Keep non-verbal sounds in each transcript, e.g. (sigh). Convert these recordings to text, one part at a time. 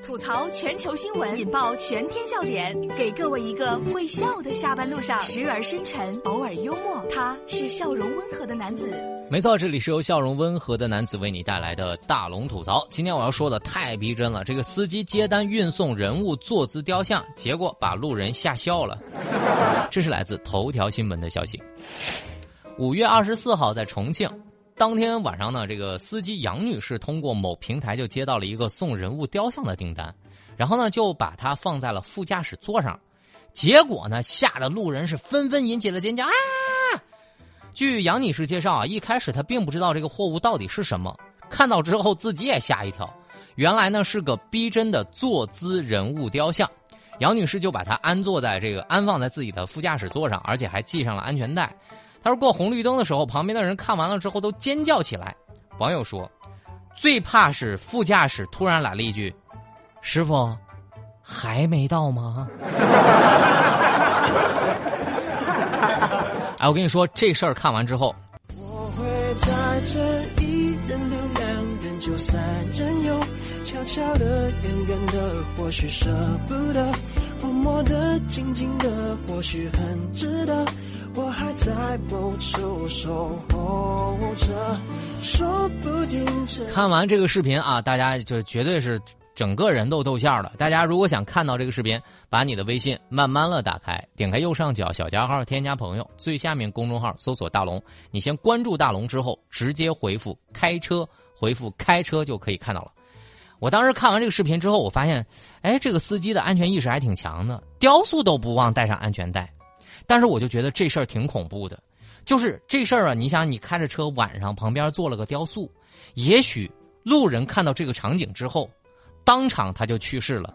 吐槽全球新闻，引爆全天笑点，给各位一个会笑的下班路上，时而深沉，偶尔幽默。他是笑容温和的男子。没错，这里是由笑容温和的男子为你带来的大龙吐槽。今天我要说的太逼真了，这个司机接单运送人物坐姿雕像，结果把路人吓笑了。这是来自头条新闻的消息。五月二十四号在重庆。当天晚上呢，这个司机杨女士通过某平台就接到了一个送人物雕像的订单，然后呢就把它放在了副驾驶座上，结果呢吓得路人是纷纷引起了尖叫啊！据杨女士介绍啊，一开始她并不知道这个货物到底是什么，看到之后自己也吓一跳，原来呢是个逼真的坐姿人物雕像，杨女士就把它安坐在这个安放在自己的副驾驶座上，而且还系上了安全带。他说：“过红绿灯的时候，旁边的人看完了之后都尖叫起来。”网友说：“最怕是副驾驶突然来了一句：‘师傅，还没到吗？’” (laughs) 哎，我跟你说这事儿看完之后，我会在这一人留两人就三人游，悄悄的、远远的，或许舍不得，抚摸的、静静的，或许很值得。我还在某处守候着，说不定看完这个视频啊，大家就绝对是整个人都逗笑了。大家如果想看到这个视频，把你的微信慢慢的打开，点开右上角小加号，添加朋友，最下面公众号搜索大龙，你先关注大龙之后，直接回复开车，回复开车就可以看到了。我当时看完这个视频之后，我发现，哎，这个司机的安全意识还挺强的，雕塑都不忘带上安全带。但是我就觉得这事儿挺恐怖的，就是这事儿啊，你想你开着车晚上旁边做了个雕塑，也许路人看到这个场景之后，当场他就去世了。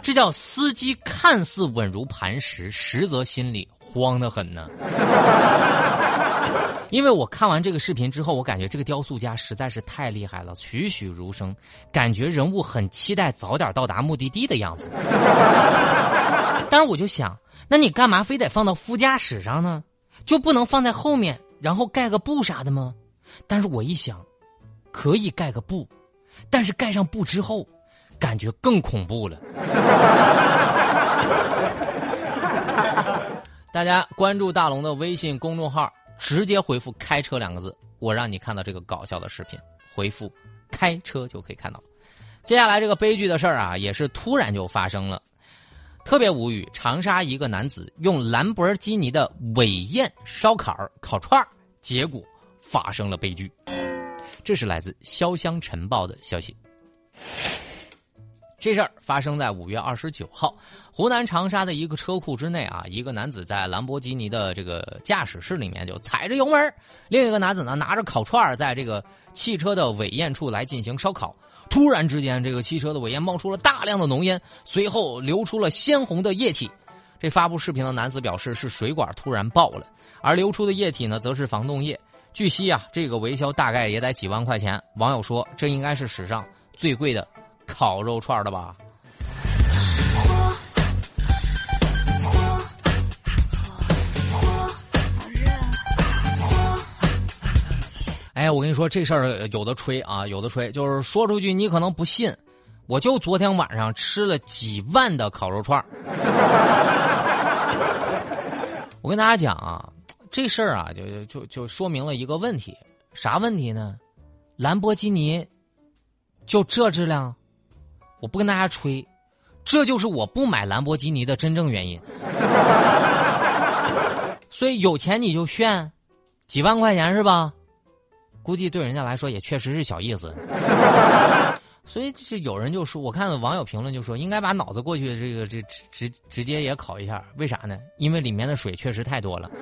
(laughs) 这叫司机看似稳如磐石，实则心里慌得很呢。因为我看完这个视频之后，我感觉这个雕塑家实在是太厉害了，栩栩如生，感觉人物很期待早点到达目的地的样子。但是我就想，那你干嘛非得放到副驾驶上呢？就不能放在后面，然后盖个布啥的吗？但是我一想，可以盖个布，但是盖上布之后，感觉更恐怖了。(laughs) 大家关注大龙的微信公众号。直接回复“开车”两个字，我让你看到这个搞笑的视频。回复“开车”就可以看到。接下来这个悲剧的事儿啊，也是突然就发生了，特别无语。长沙一个男子用兰博基尼的尾焰烧烤烤串儿结果发生了悲剧。这是来自《潇湘晨报》的消息。这事儿发生在五月二十九号，湖南长沙的一个车库之内啊，一个男子在兰博基尼的这个驾驶室里面就踩着油门，另一个男子呢拿着烤串儿在这个汽车的尾焰处来进行烧烤。突然之间，这个汽车的尾焰冒出了大量的浓烟，随后流出了鲜红的液体。这发布视频的男子表示是水管突然爆了，而流出的液体呢则是防冻液。据悉啊，这个维修大概也得几万块钱。网友说，这应该是史上最贵的。烤肉串的吧？哎，我跟你说这事儿有的吹啊，有的吹，就是说出去你可能不信。我就昨天晚上吃了几万的烤肉串 (laughs) 我跟大家讲啊，这事儿啊，就就就说明了一个问题，啥问题呢？兰博基尼就这质量？我不跟大家吹，这就是我不买兰博基尼的真正原因。(laughs) 所以有钱你就炫，几万块钱是吧？估计对人家来说也确实是小意思。(laughs) 所以就是有人就说，我看网友评论就说，应该把脑子过去这个这直直接也烤一下，为啥呢？因为里面的水确实太多了。(laughs)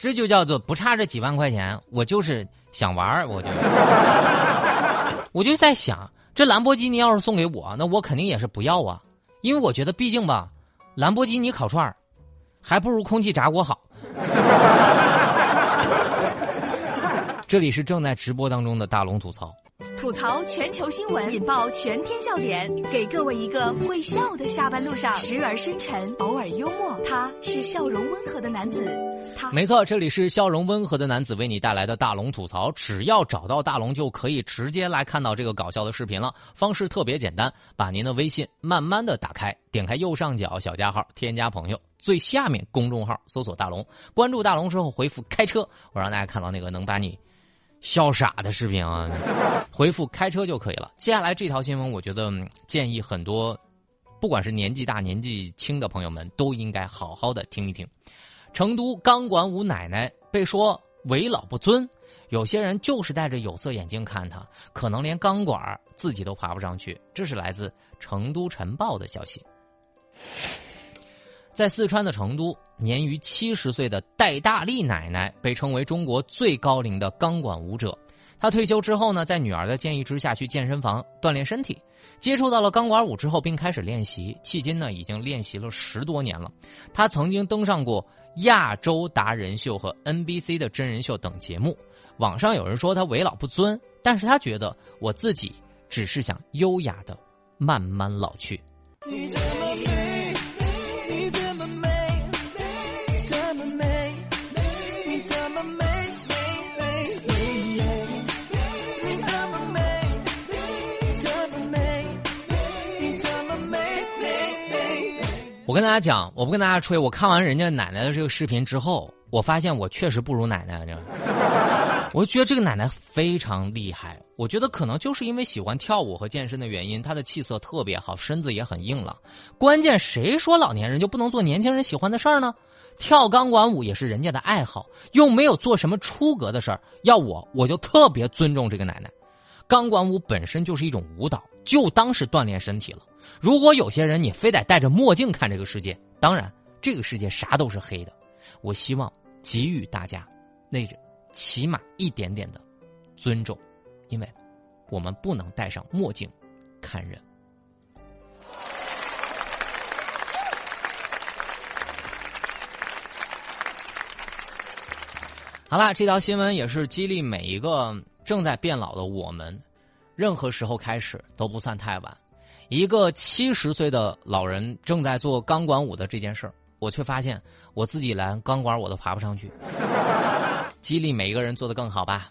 这就叫做不差这几万块钱，我就是想玩我就。我就在想，这兰博基尼要是送给我，那我肯定也是不要啊，因为我觉得毕竟吧，兰博基尼烤串儿还不如空气炸锅好。(laughs) 这里是正在直播当中的大龙吐槽，吐槽全球新闻，引爆全天笑点，给各位一个会笑的下班路上，时而深沉，偶尔幽默，他是笑容温和的男子。他没错，这里是笑容温和的男子为你带来的大龙吐槽。只要找到大龙，就可以直接来看到这个搞笑的视频了。方式特别简单，把您的微信慢慢的打开，点开右上角小加号，添加朋友，最下面公众号搜索大龙，关注大龙之后回复开车，(laughs) 我让大家看到那个能把你笑傻的视频啊，回复开车就可以了。接下来这条新闻，我觉得建议很多。不管是年纪大年纪轻的朋友们，都应该好好的听一听。成都钢管舞奶奶被说为老不尊，有些人就是戴着有色眼镜看她，可能连钢管自己都爬不上去。这是来自《成都晨报》的消息。在四川的成都，年逾七十岁的戴大力奶奶被称为中国最高龄的钢管舞者。她退休之后呢，在女儿的建议之下去健身房锻炼身体。接触到了钢管舞之后，并开始练习，迄今呢已经练习了十多年了。她曾经登上过亚洲达人秀和 NBC 的真人秀等节目。网上有人说他为老不尊，但是他觉得我自己只是想优雅的慢慢老去。你这么美，你这么我跟大家讲，我不跟大家吹。我看完人家奶奶的这个视频之后，我发现我确实不如奶奶。我就觉得这个奶奶非常厉害。我觉得可能就是因为喜欢跳舞和健身的原因，她的气色特别好，身子也很硬朗。关键谁说老年人就不能做年轻人喜欢的事儿呢？跳钢管舞也是人家的爱好，又没有做什么出格的事儿。要我，我就特别尊重这个奶奶。钢管舞本身就是一种舞蹈，就当是锻炼身体了。如果有些人你非得戴着墨镜看这个世界，当然这个世界啥都是黑的。我希望给予大家那起码一点点的尊重，因为我们不能戴上墨镜看人。好了，这条新闻也是激励每一个正在变老的我们，任何时候开始都不算太晚。一个七十岁的老人正在做钢管舞的这件事儿，我却发现我自己连钢管我都爬不上去。(laughs) 激励每一个人做得更好吧。